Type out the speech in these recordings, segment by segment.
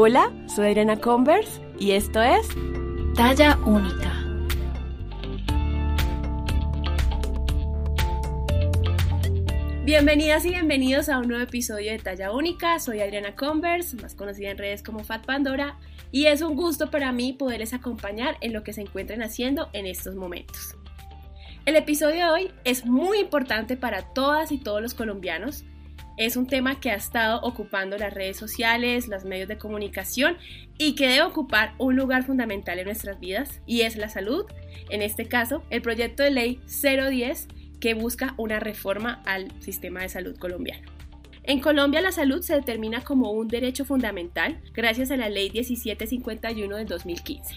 Hola, soy Adriana Converse y esto es Talla Única. Bienvenidas y bienvenidos a un nuevo episodio de Talla Única. Soy Adriana Converse, más conocida en redes como Fat Pandora, y es un gusto para mí poderles acompañar en lo que se encuentren haciendo en estos momentos. El episodio de hoy es muy importante para todas y todos los colombianos. Es un tema que ha estado ocupando las redes sociales, los medios de comunicación y que debe ocupar un lugar fundamental en nuestras vidas y es la salud. En este caso, el proyecto de ley 010 que busca una reforma al sistema de salud colombiano. En Colombia la salud se determina como un derecho fundamental gracias a la ley 1751 del 2015.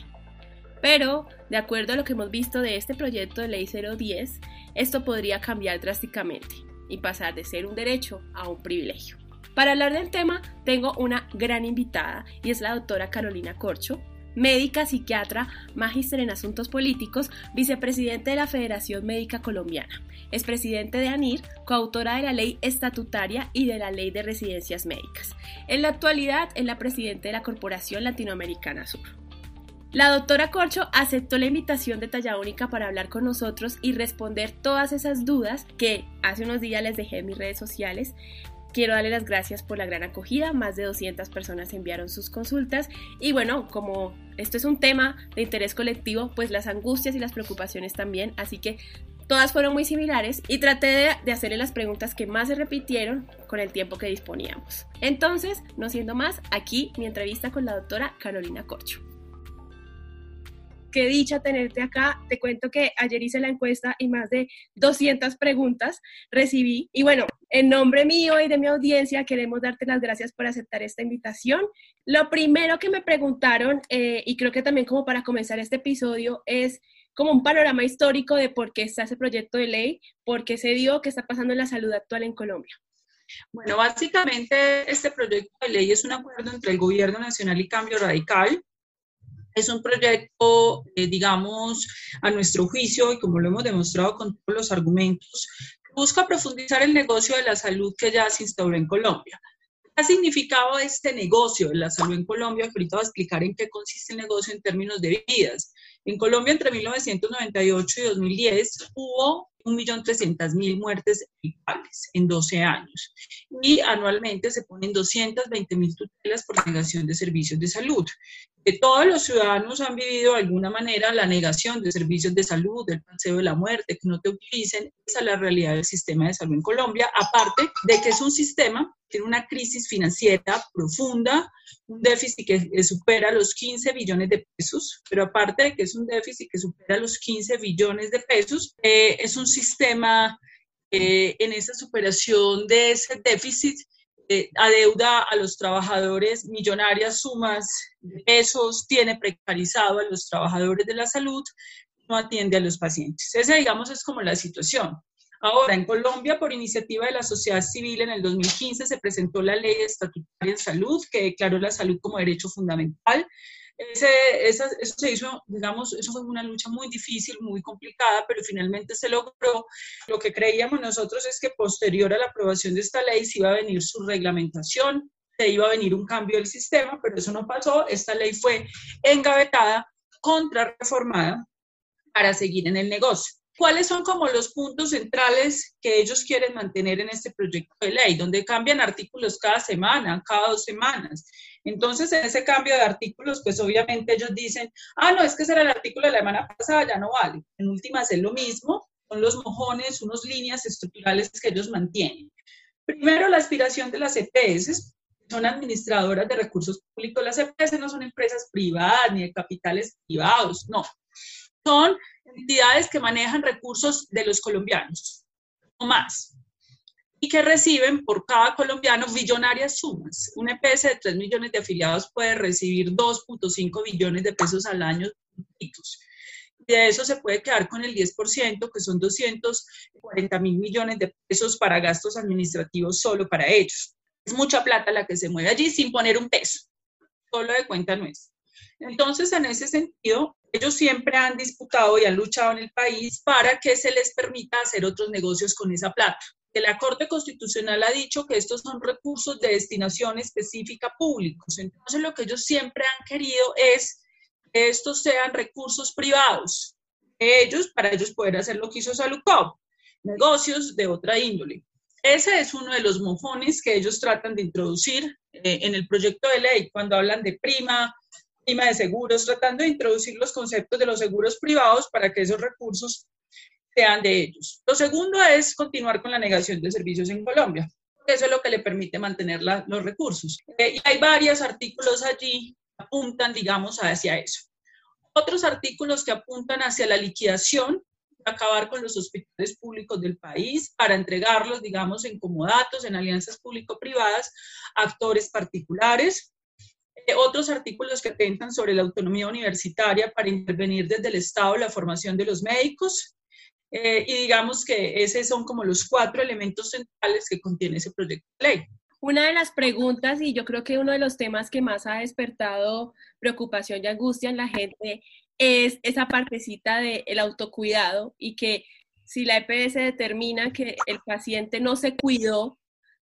Pero, de acuerdo a lo que hemos visto de este proyecto de ley 010, esto podría cambiar drásticamente y pasar de ser un derecho a un privilegio. Para hablar del tema, tengo una gran invitada y es la doctora Carolina Corcho, médica psiquiatra, magíster en asuntos políticos, vicepresidente de la Federación Médica Colombiana. Es presidente de ANIR, coautora de la ley estatutaria y de la ley de residencias médicas. En la actualidad es la presidenta de la Corporación Latinoamericana Sur. La doctora Corcho aceptó la invitación de Talla Única para hablar con nosotros y responder todas esas dudas que hace unos días les dejé en mis redes sociales. Quiero darle las gracias por la gran acogida, más de 200 personas enviaron sus consultas. Y bueno, como esto es un tema de interés colectivo, pues las angustias y las preocupaciones también, así que todas fueron muy similares y traté de, de, hacerle las preguntas que más se repitieron con el tiempo que disponíamos. Entonces, no siendo más, aquí mi entrevista con la doctora Carolina Corcho qué dicha tenerte acá. Te cuento que ayer hice la encuesta y más de 200 preguntas recibí. Y bueno, en nombre mío y de mi audiencia queremos darte las gracias por aceptar esta invitación. Lo primero que me preguntaron, eh, y creo que también como para comenzar este episodio, es como un panorama histórico de por qué está ese proyecto de ley, por qué se dio, qué está pasando en la salud actual en Colombia. Bueno, básicamente este proyecto de ley es un acuerdo entre el Gobierno Nacional y Cambio Radical, es un proyecto, eh, digamos, a nuestro juicio y como lo hemos demostrado con todos los argumentos, busca profundizar el negocio de la salud que ya se instauró en Colombia. ¿Qué ha significado este negocio de la salud en Colombia? Ahorita voy a explicar en qué consiste el negocio en términos de vidas. En Colombia, entre 1998 y 2010, hubo 1.300.000 muertes equipables en 12 años. Y anualmente se ponen 220.000 tutelas por negación de servicios de salud. Que todos los ciudadanos han vivido de alguna manera la negación de servicios de salud, del paseo de la muerte, que no te utilicen. Esa es la realidad del sistema de salud en Colombia, aparte de que es un sistema tiene una crisis financiera profunda, un déficit que supera los 15 billones de pesos, pero aparte de que es un déficit que supera los 15 billones de pesos, eh, es un sistema eh, en esa superación de ese déficit eh, adeuda a los trabajadores millonarias sumas de pesos, tiene precarizado a los trabajadores de la salud, no atiende a los pacientes. Esa, digamos, es como la situación. Ahora, en Colombia, por iniciativa de la sociedad civil, en el 2015 se presentó la ley estatutaria en salud que declaró la salud como derecho fundamental. Ese, eso se hizo, digamos, eso fue una lucha muy difícil, muy complicada, pero finalmente se logró. Lo que creíamos nosotros es que posterior a la aprobación de esta ley se iba a venir su reglamentación, se iba a venir un cambio del sistema, pero eso no pasó. Esta ley fue engavetada, contrarreformada para seguir en el negocio. ¿Cuáles son como los puntos centrales que ellos quieren mantener en este proyecto de ley, donde cambian artículos cada semana, cada dos semanas? Entonces, en ese cambio de artículos, pues obviamente ellos dicen, ah, no, es que ese era el artículo de la semana pasada, ya no vale. En últimas es lo mismo, son los mojones, unas líneas estructurales que ellos mantienen. Primero, la aspiración de las EPS, son administradoras de recursos públicos. Las EPS no son empresas privadas ni de capitales privados, no. Son entidades que manejan recursos de los colombianos, o más, y que reciben por cada colombiano billonarias sumas. Un EPS de 3 millones de afiliados puede recibir 2.5 billones de pesos al año. De eso se puede quedar con el 10%, que son 240 mil millones de pesos para gastos administrativos solo para ellos. Es mucha plata la que se mueve allí sin poner un peso, solo de cuenta nuestra. Entonces, en ese sentido, ellos siempre han disputado y han luchado en el país para que se les permita hacer otros negocios con esa plata. Que la Corte Constitucional ha dicho que estos son recursos de destinación específica públicos. Entonces, lo que ellos siempre han querido es que estos sean recursos privados, ellos, para ellos poder hacer lo que hizo Salucop, negocios de otra índole. Ese es uno de los mofones que ellos tratan de introducir eh, en el proyecto de ley cuando hablan de prima, prima de seguros, tratando de introducir los conceptos de los seguros privados para que esos recursos sean de ellos. Lo segundo es continuar con la negación de servicios en Colombia. Eso es lo que le permite mantener los recursos. Eh, y hay varios artículos allí que apuntan, digamos, hacia eso. Otros artículos que apuntan hacia la liquidación, acabar con los hospitales públicos del país para entregarlos, digamos, en comodatos, en alianzas público-privadas, a actores particulares. Eh, otros artículos que atentan sobre la autonomía universitaria para intervenir desde el Estado la formación de los médicos, eh, y digamos que esos son como los cuatro elementos centrales que contiene ese proyecto de ley. Una de las preguntas y yo creo que uno de los temas que más ha despertado preocupación y angustia en la gente es esa partecita del autocuidado y que si la EPS determina que el paciente no se cuidó,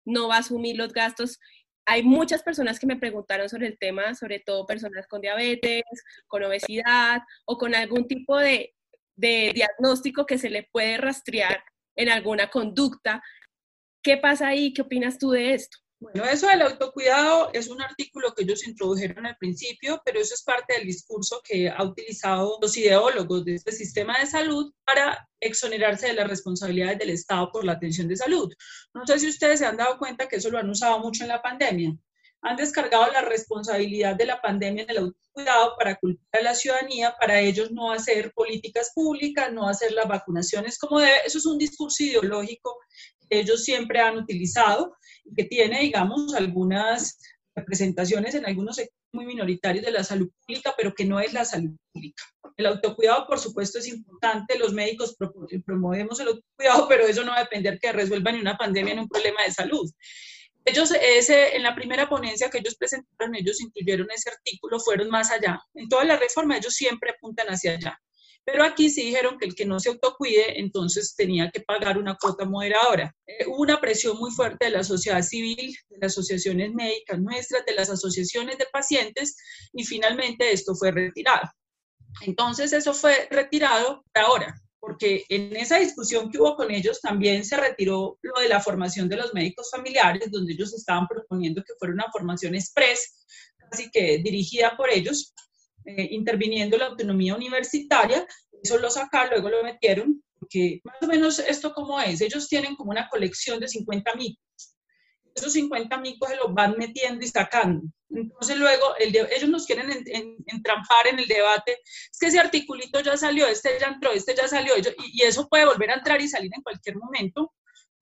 no va a asumir los gastos. Hay muchas personas que me preguntaron sobre el tema, sobre todo personas con diabetes, con obesidad o con algún tipo de de diagnóstico que se le puede rastrear en alguna conducta. ¿Qué pasa ahí? ¿Qué opinas tú de esto? Bueno, eso del autocuidado es un artículo que ellos introdujeron al principio, pero eso es parte del discurso que ha utilizado los ideólogos de este sistema de salud para exonerarse de las responsabilidades del Estado por la atención de salud. No sé si ustedes se han dado cuenta que eso lo han usado mucho en la pandemia han descargado la responsabilidad de la pandemia en el autocuidado para culpar a la ciudadanía, para ellos no hacer políticas públicas, no hacer las vacunaciones como debe. Eso es un discurso ideológico que ellos siempre han utilizado y que tiene, digamos, algunas representaciones en algunos sectores muy minoritarios de la salud pública, pero que no es la salud pública. El autocuidado, por supuesto, es importante. Los médicos promovemos el autocuidado, pero eso no va a depender que resuelvan una pandemia en un problema de salud. Ellos, ese, en la primera ponencia que ellos presentaron, ellos incluyeron ese artículo, fueron más allá. En toda la reforma ellos siempre apuntan hacia allá. Pero aquí sí dijeron que el que no se autocuide, entonces tenía que pagar una cuota moderadora. Eh, hubo una presión muy fuerte de la sociedad civil, de las asociaciones médicas nuestras, de las asociaciones de pacientes, y finalmente esto fue retirado. Entonces eso fue retirado ahora porque en esa discusión que hubo con ellos también se retiró lo de la formación de los médicos familiares, donde ellos estaban proponiendo que fuera una formación express, casi que dirigida por ellos, eh, interviniendo la autonomía universitaria. Eso lo sacaron, luego lo metieron, porque más o menos esto como es, ellos tienen como una colección de 50 mitos esos 50 micos se los van metiendo y sacando. Entonces luego ellos nos quieren entrampar en el debate, es que ese articulito ya salió, este ya entró, este ya salió, y, eso puede volver a entrar y salir en cualquier momento,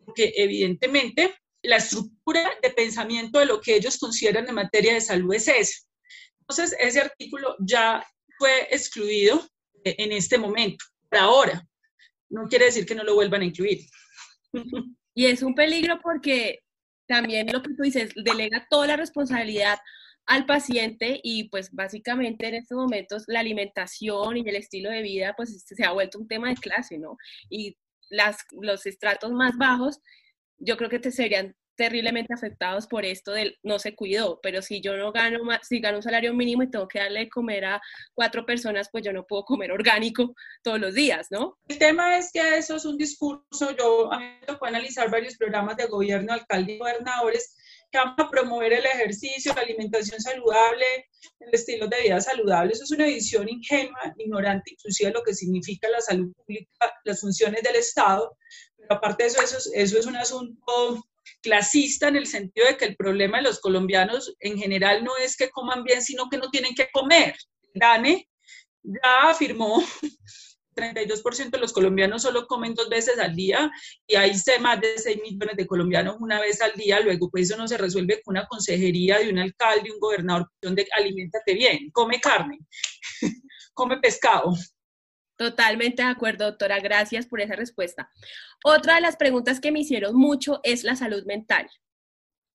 porque evidentemente la estructura de pensamiento de lo que ellos consideran en materia de salud es eso. Entonces ese artículo ya fue excluido en este momento, por ahora. No quiere decir que no lo vuelvan a incluir. Y es un peligro porque también lo que tú dices, delega toda la responsabilidad al paciente y pues básicamente en estos momentos la alimentación y el estilo de vida pues se ha vuelto un tema de clase, ¿no? Y las, los estratos más bajos yo creo que te serían terriblemente afectados por esto del no se cuidó, pero si yo no gano más, si gano un salario mínimo y tengo que darle de comer a cuatro personas, pues yo no puedo comer orgánico todos los días, ¿no? El tema es que eso es un discurso, yo a mí me tocó analizar varios programas de gobierno, alcalde y gobernadores que van a promover el ejercicio, la alimentación saludable, el estilo de vida saludable. Eso es una visión ingenua, ignorante, inclusive lo que significa la salud pública, las funciones del Estado. Pero aparte de eso, eso es, eso es un asunto clasista en el sentido de que el problema de los colombianos en general no es que coman bien, sino que no tienen que comer. DANE ya afirmó 32% de los colombianos solo comen dos veces al día y hay más de 6 millones de colombianos una vez al día, luego pues eso no se resuelve con una consejería de un alcalde, un gobernador, donde alimentate bien, come carne, come pescado. Totalmente de acuerdo, doctora. Gracias por esa respuesta. Otra de las preguntas que me hicieron mucho es la salud mental.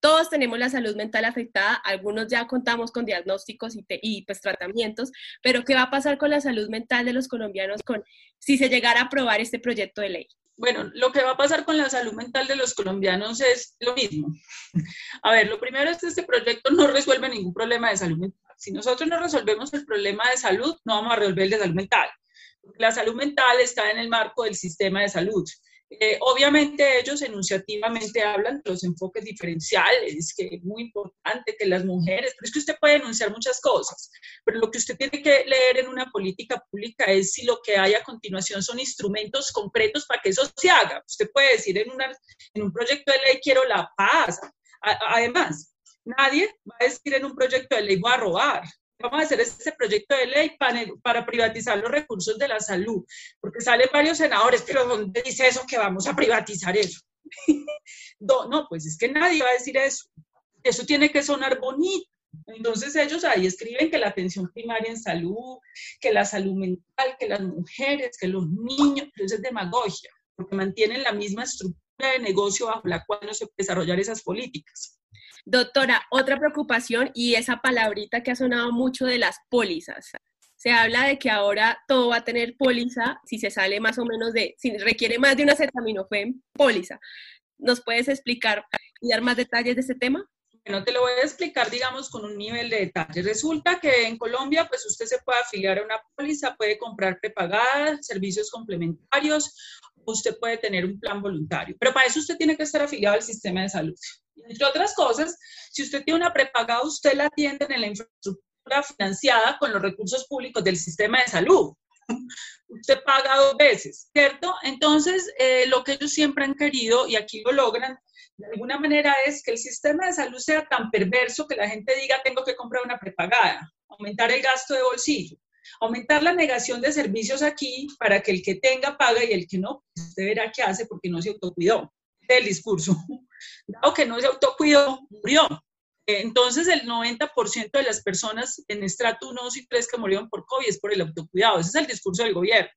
Todos tenemos la salud mental afectada, algunos ya contamos con diagnósticos y, pues tratamientos, pero ¿qué va a pasar con la salud mental de los colombianos con si se llegara a aprobar este proyecto de ley? Bueno, lo que va a pasar con la salud mental de los colombianos es lo mismo. A ver, lo primero es que este proyecto no resuelve ningún problema de salud mental. Si nosotros no resolvemos el problema de salud, no vamos a resolver el de salud mental. La salud mental está en el marco del sistema de salud. Eh, obviamente ellos enunciativamente hablan de los enfoques diferenciales, que es muy importante que las mujeres, pero es que usted puede enunciar muchas cosas, pero lo que usted tiene que leer en una política pública es si lo que hay a continuación son instrumentos concretos para que eso se haga. Usted puede decir en, una, en un proyecto de ley quiero la paz. además, nadie va a decir en un proyecto de ley voy a robar vamos a hacer este proyecto de ley para, privatizar los recursos de la salud, porque salen varios senadores, pero ¿dónde dice eso que vamos a privatizar eso? no, pues es que nadie va a decir eso. Eso tiene que sonar bonito. Entonces ellos ahí escriben que la atención primaria en salud, que la salud mental, que las mujeres, que los niños, pero eso es demagogia, porque mantienen la misma estructura de negocio bajo la cual no se puede desarrollar esas políticas. Doctora, otra preocupación y esa palabrita que ha sonado mucho de las pólizas. Se habla de que ahora todo va a tener póliza si se sale más o menos de, si requiere más de una acetaminofén, póliza. ¿Nos puedes explicar y dar más detalles de este tema? Bueno, te lo voy a explicar, digamos, con un nivel de detalle. Resulta que en Colombia, pues usted se puede afiliar a una póliza, puede comprar prepagadas, servicios complementarios, usted puede tener un plan voluntario. Pero para eso usted tiene que estar afiliado al sistema de salud. Entre otras cosas, si usted tiene una prepagada, usted la atiende en la infraestructura financiada con los recursos públicos del sistema de salud. Usted paga dos veces, ¿cierto? Entonces, eh, lo que ellos siempre han querido, y aquí lo logran, de alguna manera es que el sistema de salud sea tan perverso que la gente diga tengo que comprar una prepagada, aumentar el gasto de bolsillo, aumentar la negación de servicios aquí para que el que tenga pague y el que no, pues, usted verá qué hace porque no se autocuidó del discurso. Dado que no se autocuidó, murió. Entonces, el 90% de las personas en estrato 1, 2 y 3 que murieron por COVID es por el autocuidado. Ese es el discurso del gobierno.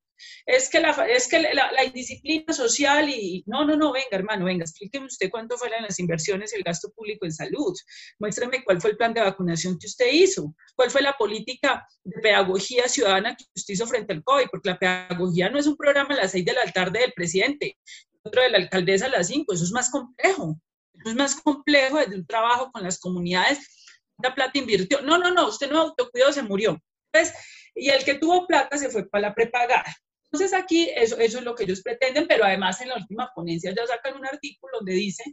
Es que la, es que la, la indisciplina social y... No, no, no, venga, hermano, venga, explíqueme usted cuánto fueron las inversiones y el gasto público en salud. Muéstrame cuál fue el plan de vacunación que usted hizo. ¿Cuál fue la política de pedagogía ciudadana que usted hizo frente al COVID? Porque la pedagogía no es un programa a las seis del altar del presidente otro de la alcaldesa a las 5, eso es más complejo, eso es más complejo desde un trabajo con las comunidades, la plata invirtió, no, no, no, usted no autocuidó, se murió. Entonces, y el que tuvo plata se fue para la prepagada. Entonces aquí eso, eso es lo que ellos pretenden, pero además en la última ponencia ya sacan un artículo donde dice,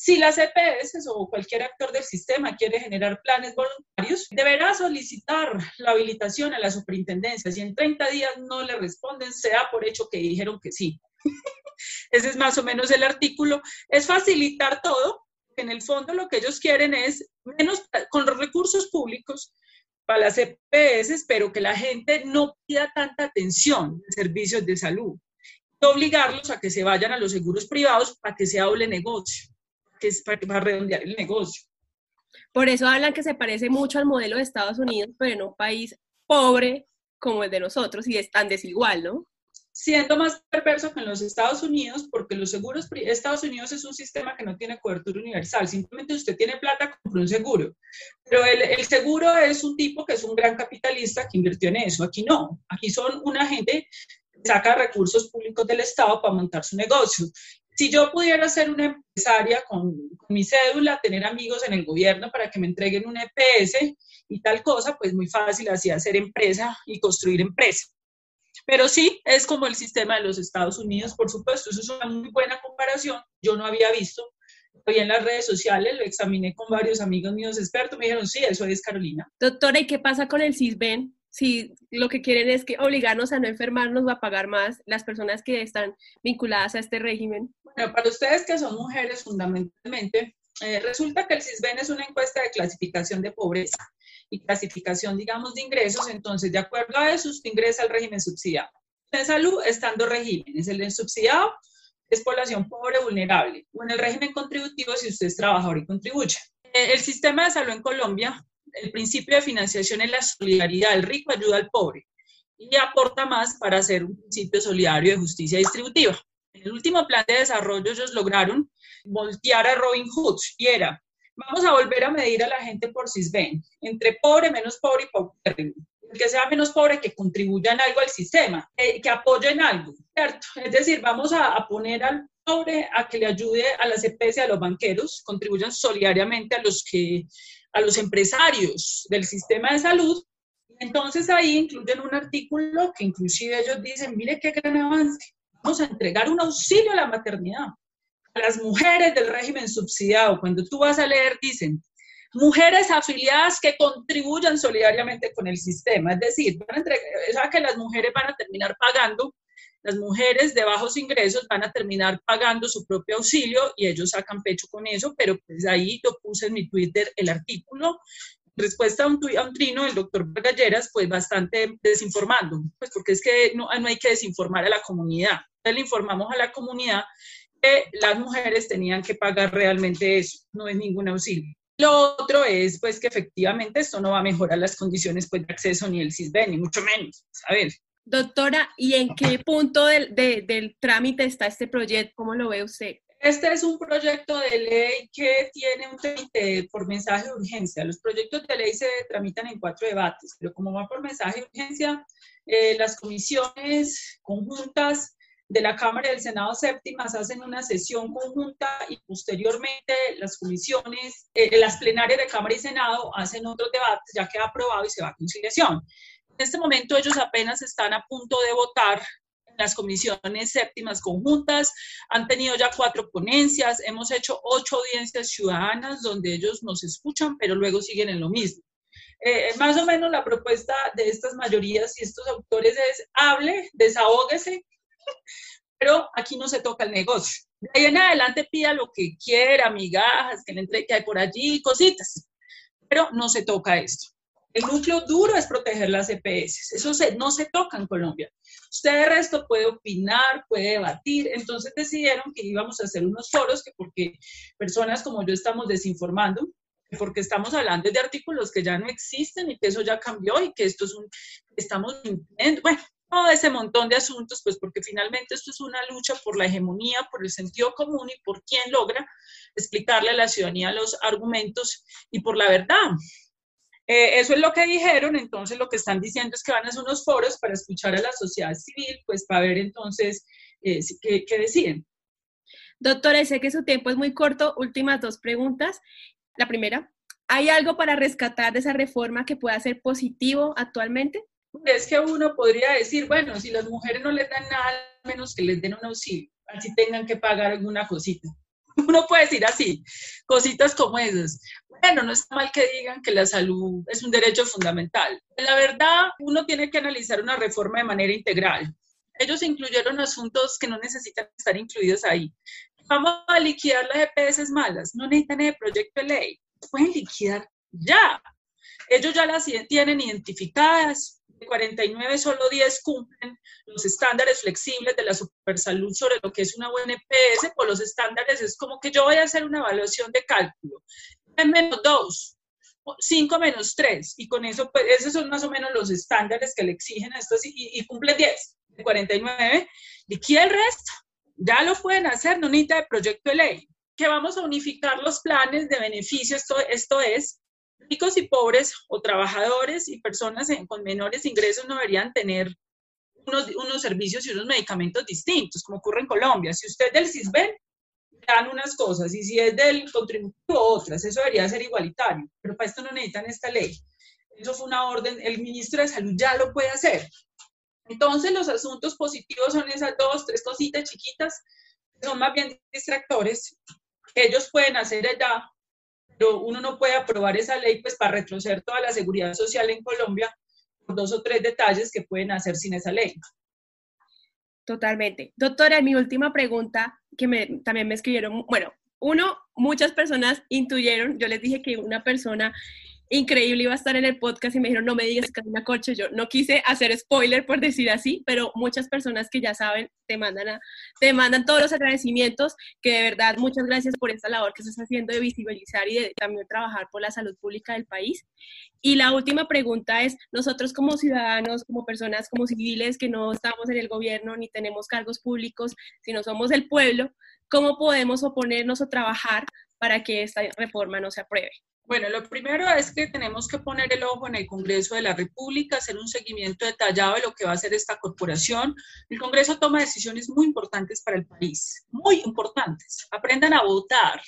si las EPS o cualquier actor del sistema quiere generar planes voluntarios, deberá solicitar la habilitación a la superintendencia. Si en 30 días no le responden, sea por hecho que dijeron que sí. Ese es más o menos el artículo. Es facilitar todo. En el fondo lo que ellos quieren es menos con los recursos públicos para las EPS, pero que la gente no pida tanta atención en servicios de salud. Obligarlos a que se vayan a los seguros privados para que se hable negocio, que es para, para redondear el negocio. Por eso hablan que se parece mucho al modelo de Estados Unidos, pero en un país pobre como el de nosotros y es tan desigual, ¿no? Siendo más perverso que en los Estados Unidos, porque los seguros, Estados Unidos es un sistema que no tiene cobertura universal, simplemente usted tiene plata, compra un seguro, pero el, el, seguro es un tipo que es un gran capitalista que invirtió en eso, aquí no, aquí son una gente que saca recursos públicos del Estado para montar su negocio. Si yo pudiera ser una empresaria con, con mi cédula, tener amigos en el gobierno para que me entreguen un EPS y tal cosa, pues muy fácil así hacer empresa y construir empresa pero sí, es como el sistema de los Estados Unidos, por supuesto, eso es una muy buena comparación. Yo no había visto, hoy en las redes sociales, lo examiné con varios amigos míos expertos, me dijeron, sí, eso es Carolina. Doctora, ¿y qué pasa con el CISBEN? Si lo que quieren es que obligarnos a no enfermarnos va a pagar más las personas que están vinculadas a este régimen. Bueno, para ustedes que son mujeres fundamentalmente, eh, resulta que el CISBEN es una encuesta de clasificación de pobreza y clasificación, digamos, de ingresos. Entonces, de acuerdo a eso, usted ingresa al régimen subsidiado. En salud están dos regímenes. El subsidiado es población pobre, vulnerable. O en el régimen contributivo si usted es trabajador y contribuye. Eh, el sistema de salud en Colombia, el principio de financiación es la solidaridad. El rico ayuda al pobre y aporta más para hacer un principio solidario de justicia distributiva. En el último plan de desarrollo ellos lograron voltear a Robin Hood y era Vamos a volver a medir a la gente por CISBEN, entre pobre, menos pobre y pobre. que sea menos pobre, que contribuya en algo al sistema, eh, que apoye en algo, ¿cierto? Es decir, vamos a, a poner al pobre a que le ayude a las EPS a los banqueros, contribuyan solidariamente a los que a los empresarios del sistema de salud. Entonces ahí incluyen un artículo que inclusive ellos dicen, mire qué gran avance, vamos a entregar un auxilio a la maternidad las mujeres del régimen subsidiado. Cuando tú vas a leer, dicen, mujeres afiliadas que contribuyan solidariamente con el sistema. Es decir, van a entregar, o que las mujeres van a terminar pagando, las mujeres de bajos ingresos van a terminar pagando su propio auxilio y ellos sacan pecho con eso, pero pues ahí yo puse en mi Twitter el artículo. Respuesta a un, a un trino del doctor Galleras, pues bastante desinformando, pues porque es que no, no hay que desinformar a la comunidad. Entonces le informamos a la comunidad las mujeres tenían que pagar realmente eso, no es ningún auxilio. Lo otro es, pues, que efectivamente esto no va a mejorar las condiciones pues, de acceso ni el CISBEN, ni mucho menos. Ver. Doctora, ¿y en qué punto del, del trámite está este proyecto? ¿Cómo lo ve usted? Este es un proyecto de ley que tiene un trámite por mensaje de urgencia. Los proyectos de ley se tramitan en cuatro debates, pero como va por mensaje de urgencia, eh, las comisiones conjuntas de la Cámara y del Senado séptimas hacen una sesión conjunta y posteriormente las comisiones, eh, las plenarias de Cámara y Senado hacen otros debates, ya queda aprobado y se va a conciliación. En este momento ellos apenas están a punto de votar las comisiones séptimas conjuntas, han tenido ya cuatro ponencias, hemos hecho ocho audiencias ciudadanas donde ellos nos escuchan, pero luego siguen en lo mismo. Eh, más o menos la propuesta de estas mayorías y estos autores es hable, desahógese, pero aquí no se toca el negocio. De ahí en adelante pida lo que quiera, migajas, que le entregue que hay por allí, cositas, pero no se toca esto. El núcleo duro es proteger las EPS. Eso no se toca en Colombia. Usted de resto puede opinar, puede debatir. Entonces decidieron que íbamos a hacer unos foros que porque personas como yo estamos desinformando, porque estamos hablando de artículos que ya no existen y que eso ya cambió y que esto es un, estamos, bueno, todo ese montón de asuntos, pues porque finalmente esto es una lucha por la hegemonía, por el sentido común y por quién logra explicarle a la ciudadanía los argumentos y por la verdad. Eh, eso es lo que dijeron, entonces lo que están diciendo es que van a hacer unos foros para escuchar a la sociedad civil, pues para ver entonces eh, qué, qué deciden. Doctora, sé que su tiempo es muy corto. Últimas dos preguntas. La primera, ¿hay algo para rescatar de esa reforma que pueda ser positivo actualmente? Es que uno podría decir, bueno, si las mujeres no les dan nada, menos que les den un auxilio, así tengan que pagar alguna cosita. Uno puede decir así, cositas como esas. Bueno, no está mal que digan que la salud es un derecho fundamental. La verdad, uno tiene que analizar una reforma de manera integral. Ellos incluyeron asuntos que no necesitan estar incluidos ahí. Vamos a liquidar las EPS malas, no necesitan el proyecto de ley, pueden liquidar ya. Ellos ya las tienen identificadas, 49 solo 10 cumplen los estándares flexibles de la supersalud sobre lo que es una buena EPS, por los estándares es como que yo voy a hacer una evaluación de cálculo. En menos 2, 5 menos 3, y con eso, pues, esos son más o menos los estándares que le exigen a estos, y, y cumplen 10, de 49, liquida el resto, ya lo pueden hacer, no necesita de proyecto de ley, que vamos a unificar los planes de beneficio, esto, esto es, ricos y pobres o trabajadores y personas con menores ingresos no deberían tener unos, unos, servicios y unos medicamentos distintos, como ocurre en Colombia. Si usted es del CISBEN, dan unas cosas, y si es del contributivo, otras. Eso debería ser igualitario, pero para esto no necesitan esta ley. Eso fue una orden, el ministro de Salud ya lo puede hacer. Entonces, los asuntos positivos son esas dos, tres cositas chiquitas, que son más bien distractores. Ellos pueden hacer allá pero uno no puede aprobar esa ley pues para retroceder toda la seguridad social en Colombia por dos o tres detalles que pueden hacer sin esa ley. Totalmente. Doctora, mi última pregunta, que me, también me escribieron, bueno, uno, muchas personas intuyeron, yo les dije que una persona increíble iba a estar en el podcast y me dijeron, no me digas Karina Corcho, yo no quise hacer spoiler por decir así, pero muchas personas que ya saben te mandan, te mandan todos los agradecimientos, que de verdad muchas gracias por esta labor que estás haciendo de visibilizar y de también trabajar por la salud pública del país. Y la última pregunta es, nosotros como ciudadanos, como personas, como civiles que no estamos en el gobierno ni tenemos cargos públicos, sino somos el pueblo, ¿cómo podemos oponernos o trabajar para que esta reforma no se apruebe? Bueno, lo primero es que tenemos que poner el ojo en el Congreso de la República, hacer un seguimiento detallado de lo que va a hacer esta corporación. El Congreso toma decisiones muy importantes para el país, muy importantes. Aprendan a votar,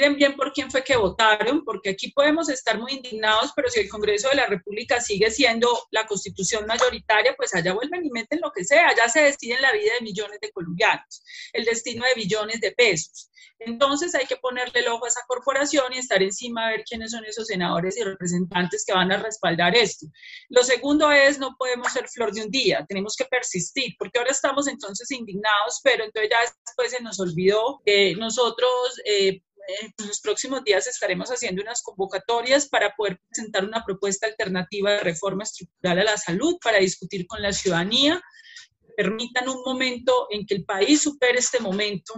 miren bien por quién fue que votaron, porque aquí podemos estar muy indignados, pero si el Congreso de la República sigue siendo la constitución mayoritaria, pues allá vuelven y meten lo que sea, allá se decide la vida de millones de colombianos, el destino de billones de pesos. Entonces hay que ponerle el ojo a esa corporación y estar encima a ver quiénes son esos senadores y representantes que van a respaldar esto. Lo segundo es, no podemos ser flor de un día, tenemos que persistir, porque ahora estamos entonces indignados, pero entonces ya después se nos olvidó que nosotros... Eh, en los próximos días estaremos haciendo unas convocatorias para poder presentar una propuesta alternativa de reforma estructural a la salud para discutir con la ciudadanía, permitan un momento en que el país supere este momento,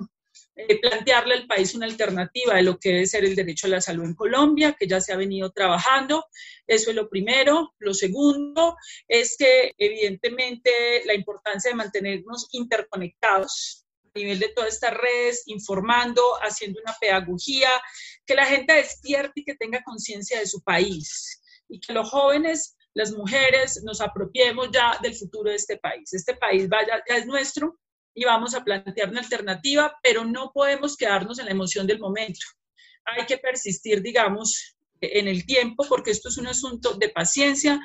eh, plantearle al país una alternativa de lo que debe ser el derecho a la salud en Colombia, que ya se ha venido trabajando. Eso es lo primero. Lo segundo es que evidentemente la importancia de mantenernos interconectados nivel de todas estas redes, informando, haciendo una pedagogía, que la gente despierte y que tenga conciencia de su país y que los jóvenes, las mujeres, nos apropiemos ya del futuro de este país. Este país vaya, ya es nuestro y vamos a plantear una alternativa, pero no podemos quedarnos en la emoción del momento. Hay que persistir, digamos, en el tiempo, porque esto es un asunto de paciencia,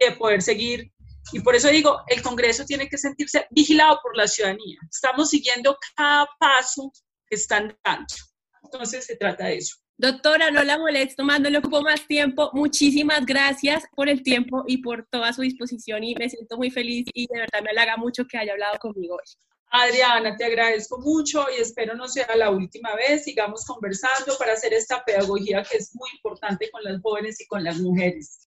de poder seguir y por eso digo, el Congreso tiene que sentirse vigilado por la ciudadanía. Estamos siguiendo cada paso que están dando. Entonces se trata de eso. Doctora, no la molesto más, no le ocupo más tiempo. Muchísimas gracias por el tiempo y por toda su disposición y me siento muy feliz y de verdad me halaga mucho que haya hablado conmigo hoy. Adriana, te agradezco mucho y espero no sea la última vez. Sigamos conversando para hacer esta pedagogía que es muy importante con las jóvenes y con las mujeres.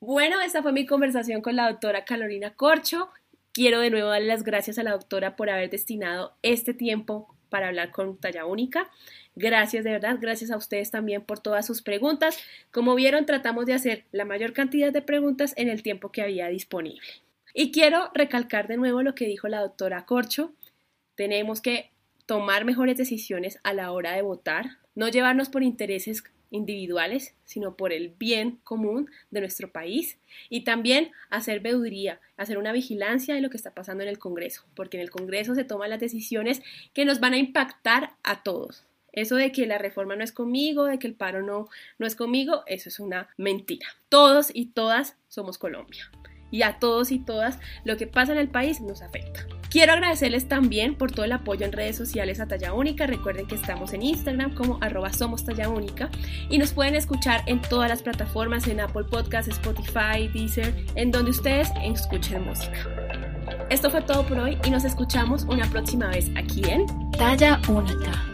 Bueno, esta fue mi conversación con la doctora Carolina Corcho. Quiero de nuevo darle las gracias a la doctora por haber destinado este tiempo para hablar con Talla Única. Gracias de verdad, gracias a ustedes también por todas sus preguntas. Como vieron, tratamos de hacer la mayor cantidad de preguntas en el tiempo que había disponible. Y quiero recalcar de nuevo lo que dijo la doctora Corcho. Tenemos que tomar mejores decisiones a la hora de votar, no llevarnos por intereses individuales, sino por el bien común de nuestro país y también hacer veeduría, hacer una vigilancia de lo que está pasando en el Congreso, porque en el Congreso se toman las decisiones que nos van a impactar a todos. Eso de que la reforma no es conmigo, de que el paro no, no es conmigo, eso es una mentira. Todos y todas somos Colombia y a todos y todas lo que pasa en el país nos afecta. Quiero agradecerles también por todo el apoyo en redes sociales a Talla Única. Recuerden que estamos en Instagram como arroba somos Talla Única y nos pueden escuchar en todas las plataformas, en Apple Podcasts, Spotify, Deezer, en donde ustedes escuchen música. Esto fue todo por hoy y nos escuchamos una próxima vez aquí en Talla Única.